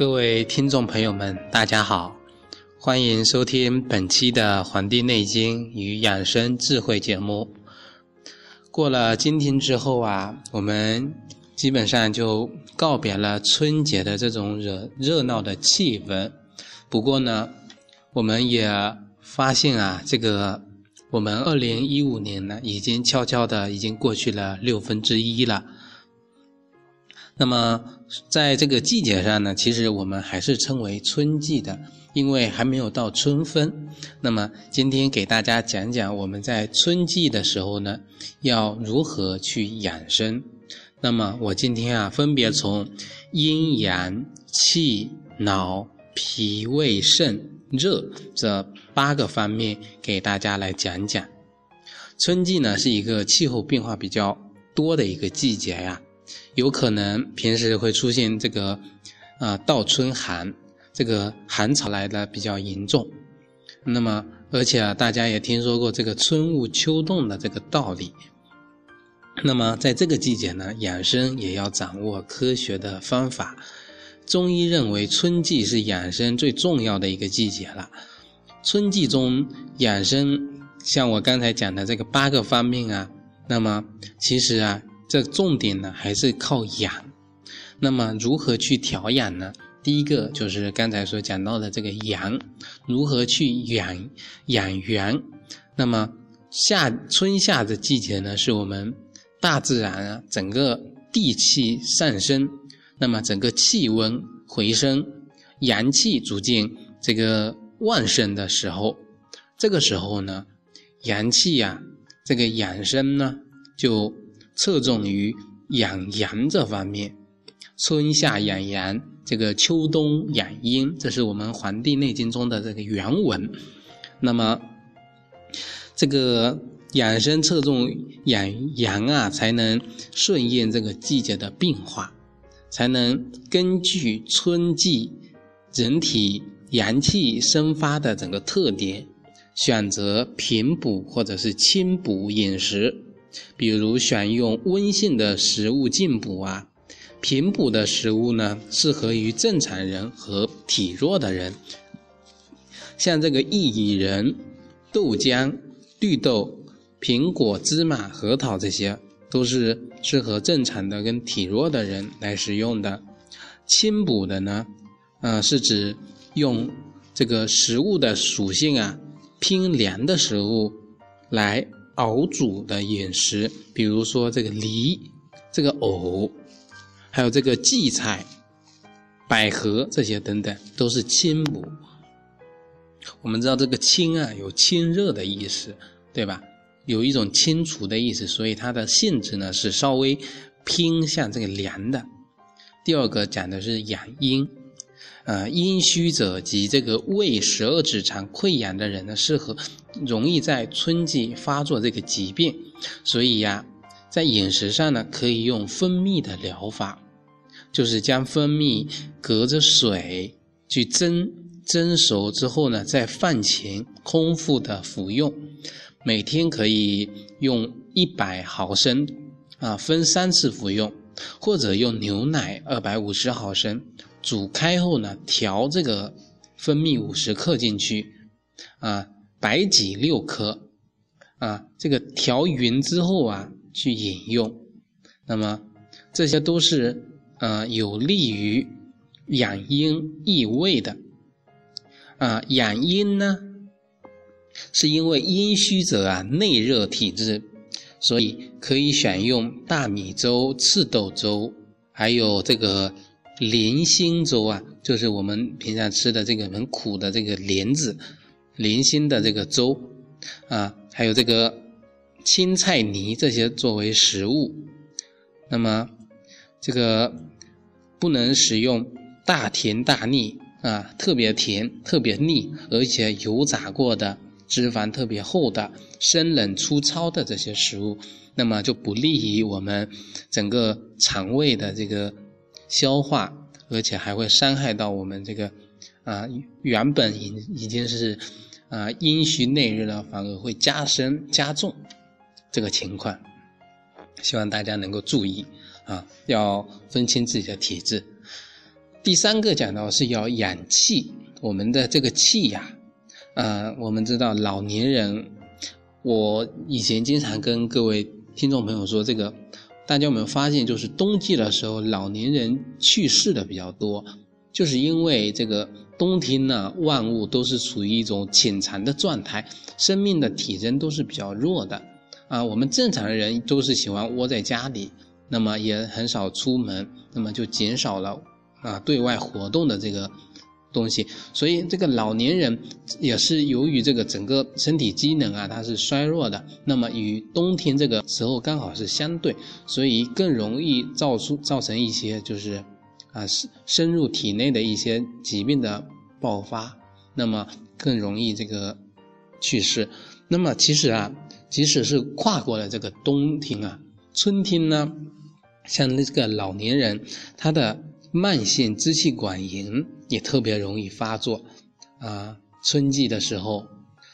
各位听众朋友们，大家好，欢迎收听本期的《黄帝内经与养生智慧》节目。过了今天之后啊，我们基本上就告别了春节的这种热热闹的气氛。不过呢，我们也发现啊，这个我们二零一五年呢，已经悄悄的已经过去了六分之一了。那么，在这个季节上呢，其实我们还是称为春季的，因为还没有到春分。那么，今天给大家讲讲我们在春季的时候呢，要如何去养生。那么，我今天啊，分别从阴阳、气、脑、脾、胃、肾、热这八个方面给大家来讲讲。春季呢，是一个气候变化比较多的一个季节呀。有可能平时会出现这个，啊，倒春寒，这个寒潮来的比较严重。那么，而且啊，大家也听说过这个春捂秋冻的这个道理。那么，在这个季节呢，养生也要掌握科学的方法。中医认为，春季是养生最重要的一个季节了。春季中养生，像我刚才讲的这个八个方面啊，那么其实啊。这重点呢还是靠养，那么如何去调养呢？第一个就是刚才所讲到的这个阳，如何去养养元？那么夏春夏的季节呢，是我们大自然啊整个地气上升，那么整个气温回升，阳气逐渐这个旺盛的时候，这个时候呢，阳气呀这个养生呢就。侧重于养阳这方面，春夏养阳，这个秋冬养阴，这是我们《黄帝内经》中的这个原文。那么，这个养生侧重养阳啊，才能顺应这个季节的变化，才能根据春季人体阳气生发的整个特点，选择平补或者是清补饮食。比如选用温性的食物进补啊，平补的食物呢，适合于正常人和体弱的人。像这个薏苡仁、豆浆、绿豆、苹果、芝麻、核桃这些，都是适合正常的跟体弱的人来食用的。清补的呢，呃，是指用这个食物的属性啊，偏凉的食物来。熬煮的饮食，比如说这个梨、这个藕，还有这个荠菜、百合这些等等，都是清补。我们知道这个清啊，有清热的意思，对吧？有一种清除的意思，所以它的性质呢是稍微偏向这个凉的。第二个讲的是养阴。呃，阴虚者及这个胃十二指肠溃疡的人呢，适合容易在春季发作这个疾病，所以呀，在饮食上呢，可以用蜂蜜的疗法，就是将蜂蜜隔着水去蒸，蒸熟之后呢，在饭前空腹的服用，每天可以用一百毫升，啊，分三次服用，或者用牛奶二百五十毫升。煮开后呢，调这个蜂蜜五十克进去，啊，白芨六克，啊，这个调匀之后啊，去饮用。那么这些都是呃有利于养阴益胃的。啊，养阴呢，是因为阴虚者啊内热体质，所以可以选用大米粥、赤豆粥，还有这个。莲心粥啊，就是我们平常吃的这个很苦的这个莲子、莲心的这个粥啊，还有这个青菜泥这些作为食物。那么这个不能使用大甜大腻啊，特别甜、特别腻，而且油炸过的、脂肪特别厚的、生冷粗糙的这些食物，那么就不利于我们整个肠胃的这个。消化，而且还会伤害到我们这个，啊，原本已已经是，啊，阴虚内热了，反而会加深加重这个情况。希望大家能够注意，啊，要分清自己的体质。第三个讲到是要养气，我们的这个气呀，呃，我们知道老年人，我以前经常跟各位听众朋友说，这个大家有没有发现，就是冬季的时候，老年人去世的比较多，就是因为这个冬天呢，万物都是处于一种潜藏的状态，生命的体征都是比较弱的啊。我们正常的人都是喜欢窝在家里，那么也很少出门，那么就减少了。啊，对外活动的这个东西，所以这个老年人也是由于这个整个身体机能啊，它是衰弱的。那么与冬天这个时候刚好是相对，所以更容易造出造成一些就是啊深深入体内的一些疾病的爆发，那么更容易这个去世。那么其实啊，即使是跨过了这个冬天啊，春天呢，像这个老年人他的。慢性支气管炎也特别容易发作，啊，春季的时候，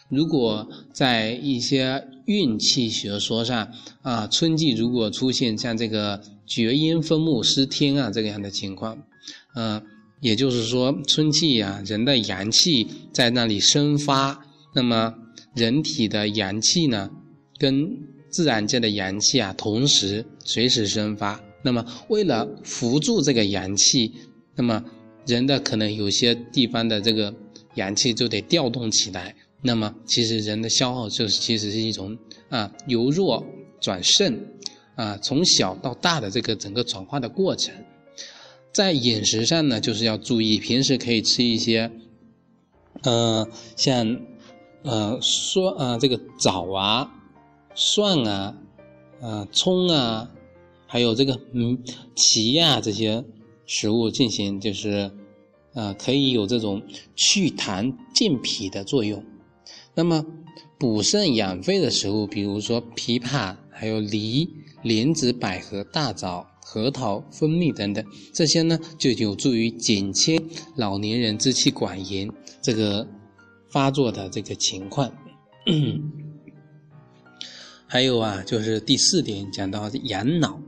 如果在一些运气学说上，啊，春季如果出现像这个厥阴分木失天啊这个样的情况，嗯，也就是说春季呀，人的阳气在那里生发，那么人体的阳气呢，跟自然界的阳气啊同时随时生发。那么，为了扶助这个阳气，那么人的可能有些地方的这个阳气就得调动起来。那么，其实人的消耗就是其实是一种啊由弱转盛，啊从小到大的这个整个转化的过程。在饮食上呢，就是要注意，平时可以吃一些，呃，像呃蒜啊这个枣啊、蒜啊、啊葱啊。还有这个嗯，脐呀这些食物进行就是，呃，可以有这种去痰健脾的作用。那么补肾养肺的食物，比如说枇杷、还有梨、莲子、百合、大枣、核桃、蜂蜜等等，这些呢就有助于减轻老年人支气管炎这个发作的这个情况。还有啊，就是第四点讲到养脑。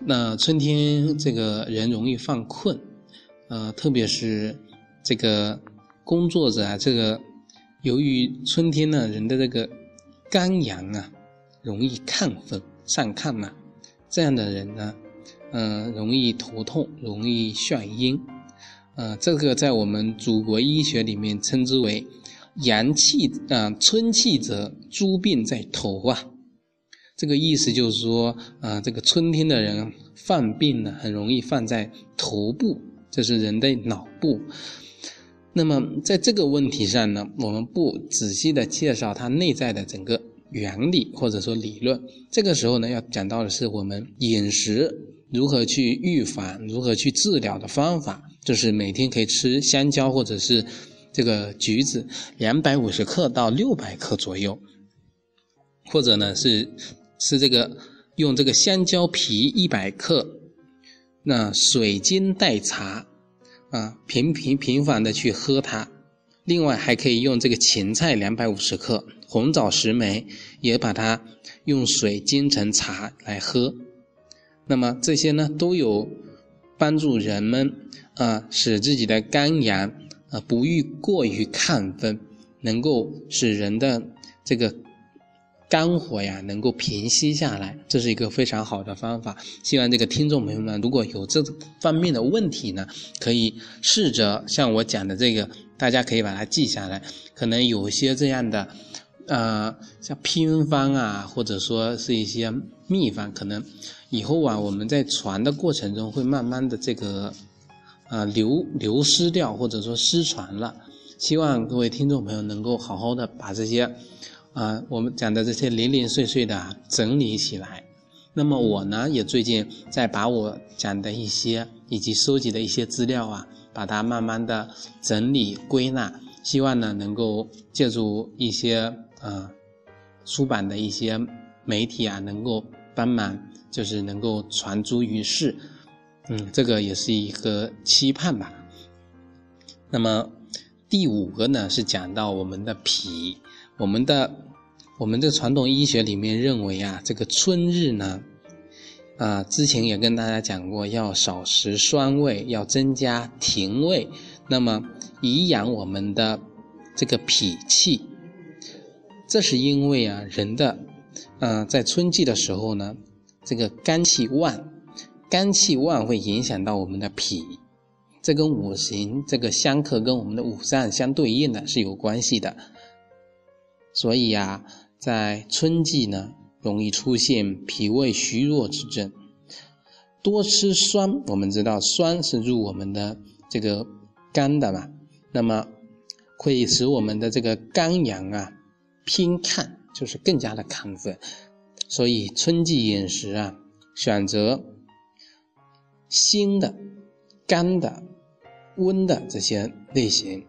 那春天这个人容易犯困，呃，特别是这个工作者啊，这个由于春天呢，人的这个肝阳啊，容易亢奋上亢嘛，这样的人呢，嗯，容易头痛，容易眩晕，呃，这个在我们祖国医学里面称之为阳气啊，春气则诸病在头啊。这个意思就是说，啊，这个春天的人犯病呢，很容易犯在头部，这是人的脑部。那么在这个问题上呢，我们不仔细的介绍它内在的整个原理或者说理论。这个时候呢，要讲到的是我们饮食如何去预防、如何去治疗的方法，就是每天可以吃香蕉或者是这个橘子两百五十克到六百克左右，或者呢是。是这个用这个香蕉皮一百克，那水晶代茶，啊频频频繁的去喝它。另外还可以用这个芹菜两百五十克，红枣十枚，也把它用水煎成茶来喝。那么这些呢都有帮助人们啊使自己的肝阳啊不欲过于亢奋，能够使人的这个。肝火呀，能够平息下来，这是一个非常好的方法。希望这个听众朋友们，如果有这方面的问题呢，可以试着像我讲的这个，大家可以把它记下来。可能有些这样的，呃，像偏方啊，或者说是一些秘方，可能以后啊，我们在传的过程中会慢慢的这个，啊，流流失掉，或者说失传了。希望各位听众朋友能够好好的把这些。啊，我们讲的这些零零碎碎的整理起来，那么我呢也最近在把我讲的一些以及收集的一些资料啊，把它慢慢的整理归纳，希望呢能够借助一些呃出版的一些媒体啊，能够帮忙，就是能够传诸于世，嗯，这个也是一个期盼吧。那么第五个呢是讲到我们的脾。我们的我们的传统医学里面认为啊，这个春日呢，啊，之前也跟大家讲过，要少食酸味，要增加甜味，那么以养我们的这个脾气。这是因为啊，人的，呃，在春季的时候呢，这个肝气旺，肝气旺会影响到我们的脾，这跟五行这个相克，跟我们的五脏相对应的是有关系的。所以呀，在春季呢，容易出现脾胃虚弱之症。多吃酸，我们知道酸是入我们的这个肝的嘛，那么会使我们的这个肝阳啊。偏亢就是更加的亢奋，所以春季饮食啊，选择辛的、甘的、温的这些类型，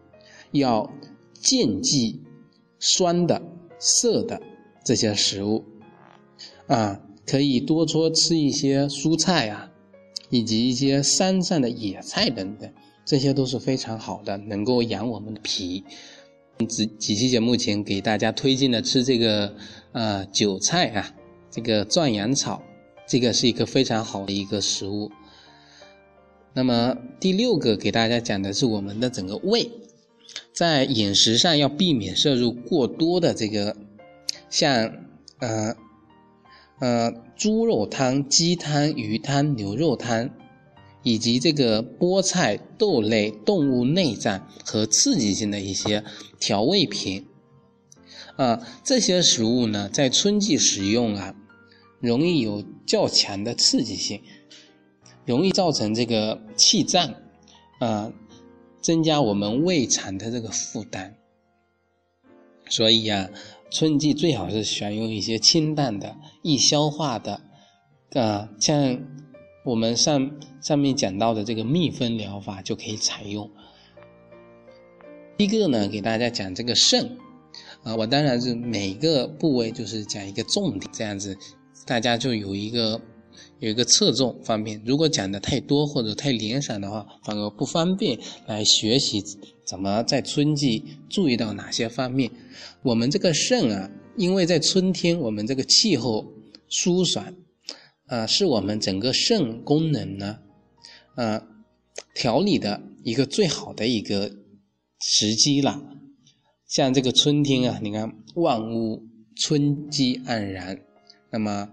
要禁忌酸的、涩的这些食物啊，可以多多吃一些蔬菜啊，以及一些山上的野菜等等，这些都是非常好的，能够养我们的脾。几几期节目前给大家推荐的吃这个呃韭菜啊，这个壮阳草，这个是一个非常好的一个食物。那么第六个给大家讲的是我们的整个胃，在饮食上要避免摄入过多的这个像呃呃猪肉汤、鸡汤、鱼汤、牛肉汤。以及这个菠菜、豆类、动物内脏和刺激性的一些调味品，啊，这些食物呢，在春季食用啊，容易有较强的刺激性，容易造成这个气胀，啊，增加我们胃肠的这个负担。所以呀，春季最好是选用一些清淡的、易消化的，啊，像。我们上上面讲到的这个蜜蜂疗法就可以采用。一个呢，给大家讲这个肾，啊，我当然是每个部位就是讲一个重点，这样子大家就有一个有一个侧重方面。如果讲的太多或者太零散的话，反而不方便来学习怎么在春季注意到哪些方面。我们这个肾啊，因为在春天我们这个气候舒爽。啊，是我们整个肾功能呢，呃，调理的一个最好的一个时机了。像这个春天啊，你看万物春机盎然，那么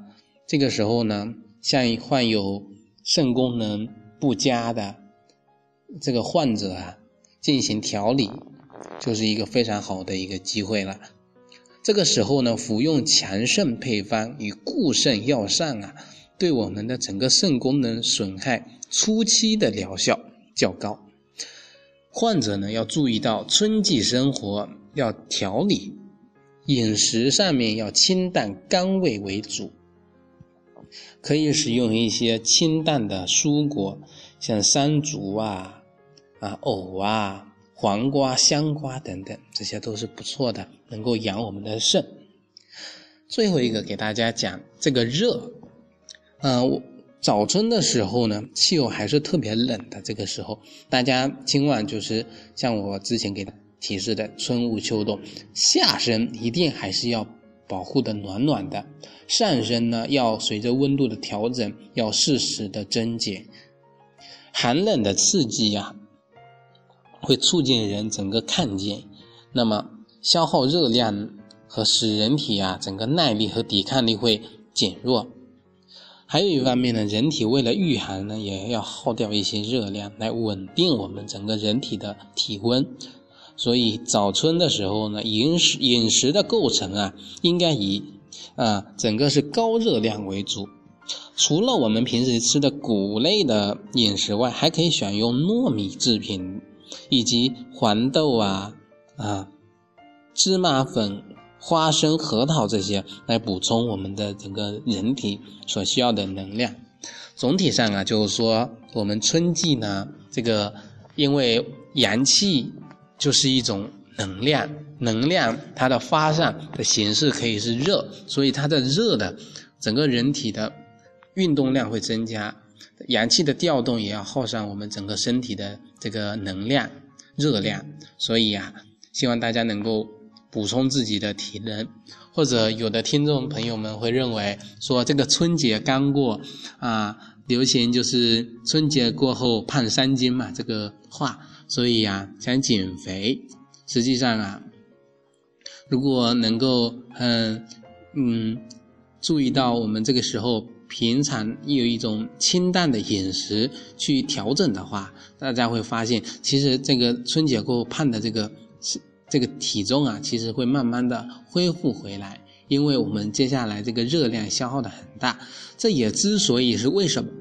这个时候呢，像患有肾功能不佳的这个患者啊，进行调理，就是一个非常好的一个机会了。这个时候呢，服用强肾配方与固肾药膳啊。对我们的整个肾功能损害初期的疗效较高，患者呢要注意到春季生活要调理，饮食上面要清淡甘味为主，可以使用一些清淡的蔬果，像山竹啊、啊藕啊、黄瓜、香瓜等等，这些都是不错的，能够养我们的肾。最后一个给大家讲这个热。嗯，早春的时候呢，气候还是特别冷的。这个时候，大家千万就是像我之前给提示的，春捂秋冻，下身一定还是要保护的暖暖的，上身呢要随着温度的调整，要适时的增减。寒冷的刺激呀，会促进人整个看见，那么消耗热量和使人体啊整个耐力和抵抗力会减弱。还有一方面呢，人体为了御寒呢，也要耗掉一些热量来稳定我们整个人体的体温。所以早春的时候呢，饮食饮食的构成啊，应该以啊整个是高热量为主。除了我们平时吃的谷类的饮食外，还可以选用糯米制品，以及黄豆啊啊芝麻粉。花生、核桃这些来补充我们的整个人体所需要的能量。总体上啊，就是说我们春季呢，这个因为阳气就是一种能量，能量它的发散的形式可以是热，所以它的热的整个人体的运动量会增加，阳气的调动也要耗上我们整个身体的这个能量、热量。所以啊，希望大家能够。补充自己的体能，或者有的听众朋友们会认为说这个春节刚过啊，流行就是春节过后胖三斤嘛这个话，所以呀想减肥，实际上啊，如果能够很嗯注意到我们这个时候平常有一种清淡的饮食去调整的话，大家会发现其实这个春节过后胖的这个。这个体重啊，其实会慢慢的恢复回来，因为我们接下来这个热量消耗的很大。这也之所以是为什么，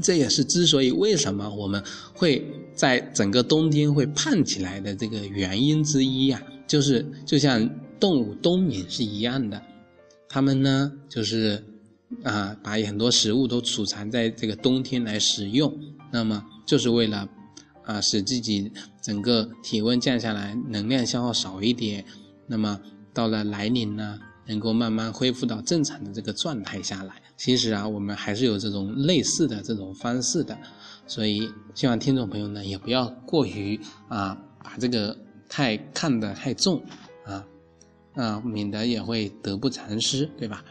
这也是之所以为什么我们会在整个冬天会胖起来的这个原因之一呀，就是就像动物冬眠是一样的，它们呢就是啊把很多食物都储藏在这个冬天来食用，那么就是为了。啊，使自己整个体温降下来，能量消耗少一点，那么到了来临呢，能够慢慢恢复到正常的这个状态下来。其实啊，我们还是有这种类似的这种方式的，所以希望听众朋友呢也不要过于啊把这个太看得太重啊啊，免得也会得不偿失，对吧？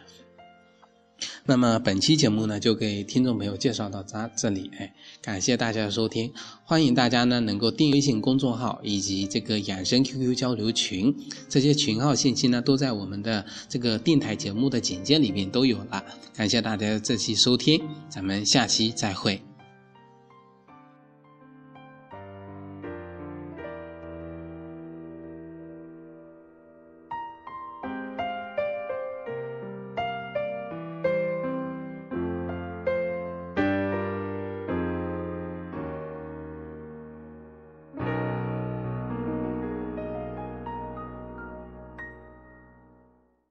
那么本期节目呢，就给听众朋友介绍到这这里，哎，感谢大家的收听，欢迎大家呢能够订阅微信公众号以及这个养生 QQ 交流群，这些群号信息呢都在我们的这个电台节目的简介里面都有了，感谢大家这期收听，咱们下期再会。